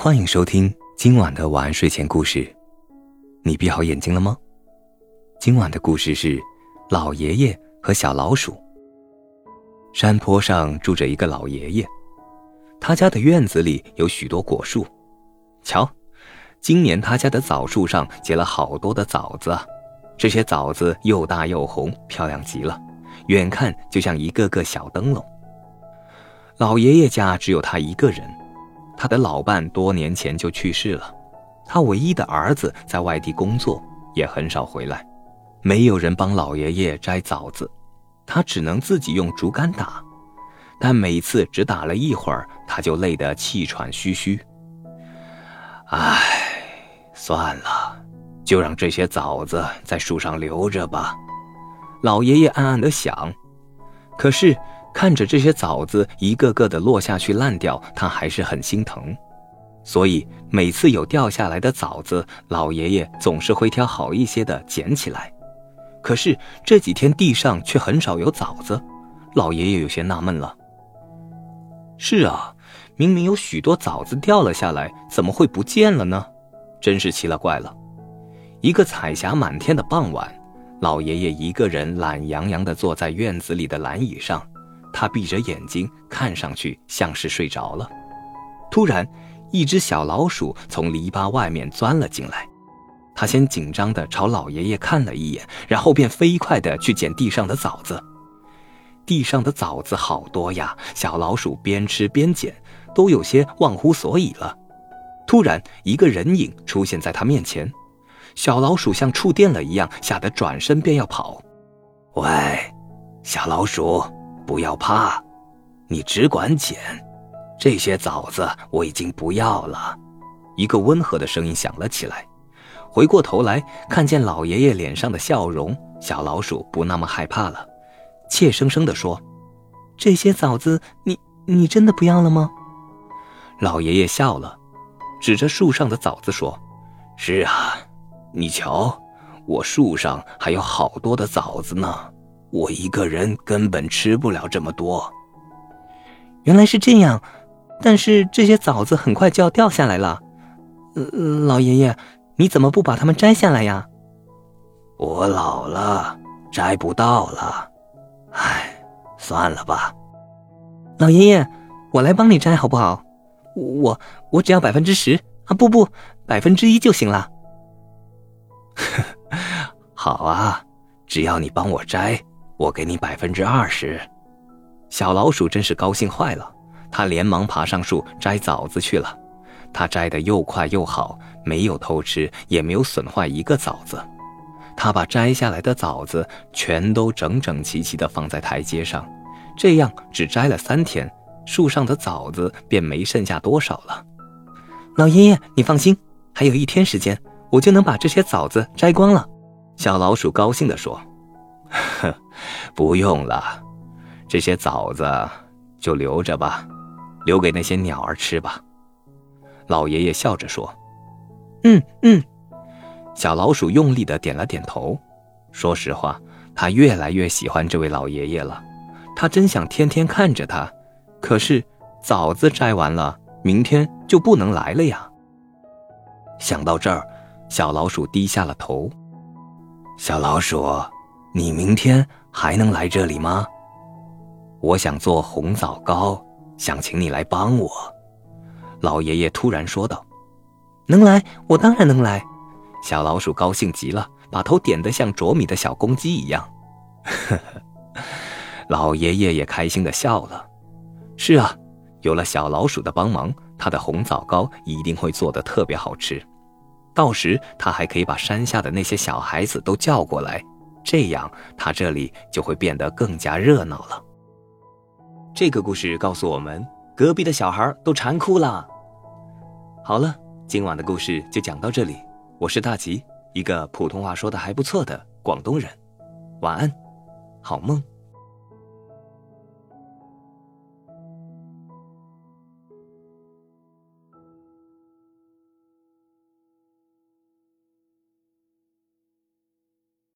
欢迎收听今晚的晚安睡前故事。你闭好眼睛了吗？今晚的故事是老爷爷和小老鼠。山坡上住着一个老爷爷，他家的院子里有许多果树。瞧，今年他家的枣树上结了好多的枣子，这些枣子又大又红，漂亮极了，远看就像一个个小灯笼。老爷爷家只有他一个人。他的老伴多年前就去世了，他唯一的儿子在外地工作，也很少回来，没有人帮老爷爷摘枣子，他只能自己用竹竿打，但每次只打了一会儿，他就累得气喘吁吁。唉，算了，就让这些枣子在树上留着吧，老爷爷暗暗的想。可是。看着这些枣子一个个的落下去烂掉，他还是很心疼，所以每次有掉下来的枣子，老爷爷总是会挑好一些的捡起来。可是这几天地上却很少有枣子，老爷爷有些纳闷了。是啊，明明有许多枣子掉了下来，怎么会不见了呢？真是奇了怪了。一个彩霞满天的傍晚，老爷爷一个人懒洋洋地坐在院子里的蓝椅上。他闭着眼睛，看上去像是睡着了。突然，一只小老鼠从篱笆外面钻了进来。他先紧张地朝老爷爷看了一眼，然后便飞快地去捡地上的枣子。地上的枣子好多呀！小老鼠边吃边捡，都有些忘乎所以了。突然，一个人影出现在他面前。小老鼠像触电了一样，吓得转身便要跑。喂，小老鼠！不要怕，你只管捡，这些枣子我已经不要了。一个温和的声音响了起来。回过头来，看见老爷爷脸上的笑容，小老鼠不那么害怕了，怯生生地说：“这些枣子，你你真的不要了吗？”老爷爷笑了，指着树上的枣子说：“是啊，你瞧，我树上还有好多的枣子呢。”我一个人根本吃不了这么多。原来是这样，但是这些枣子很快就要掉下来了。老爷爷，你怎么不把它们摘下来呀？我老了，摘不到了。唉，算了吧。老爷爷，我来帮你摘好不好？我我只要百分之十啊，不不，百分之一就行了。好啊，只要你帮我摘。我给你百分之二十，小老鼠真是高兴坏了，它连忙爬上树摘枣子去了。它摘的又快又好，没有偷吃，也没有损坏一个枣子。它把摘下来的枣子全都整整齐齐地放在台阶上，这样只摘了三天，树上的枣子便没剩下多少了。老爷爷，你放心，还有一天时间，我就能把这些枣子摘光了。小老鼠高兴地说。哼，不用了，这些枣子就留着吧，留给那些鸟儿吃吧。老爷爷笑着说：“嗯嗯。”小老鼠用力的点了点头。说实话，他越来越喜欢这位老爷爷了。他真想天天看着他，可是枣子摘完了，明天就不能来了呀。想到这儿，小老鼠低下了头。小老鼠。你明天还能来这里吗？我想做红枣糕，想请你来帮我。”老爷爷突然说道。“能来，我当然能来。”小老鼠高兴极了，把头点得像啄米的小公鸡一样。呵呵，老爷爷也开心的笑了。是啊，有了小老鼠的帮忙，他的红枣糕一定会做的特别好吃。到时他还可以把山下的那些小孩子都叫过来。这样，他这里就会变得更加热闹了。这个故事告诉我们，隔壁的小孩都馋哭了。好了，今晚的故事就讲到这里。我是大吉，一个普通话说的还不错的广东人。晚安，好梦。